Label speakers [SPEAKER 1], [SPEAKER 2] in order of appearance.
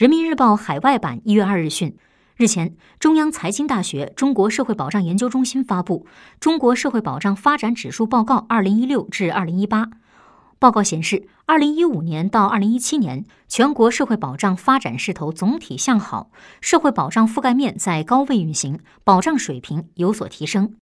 [SPEAKER 1] 人民日报海外版一月二日讯日前中央财经大学中国社会保障研究中心发布中国社会保障发展指数报告二零一六至二零一八。报告显示二零一五年到二零一七年全国社会保障发展势头总体向好社会保障覆盖面在高位运行保障水平有所提升。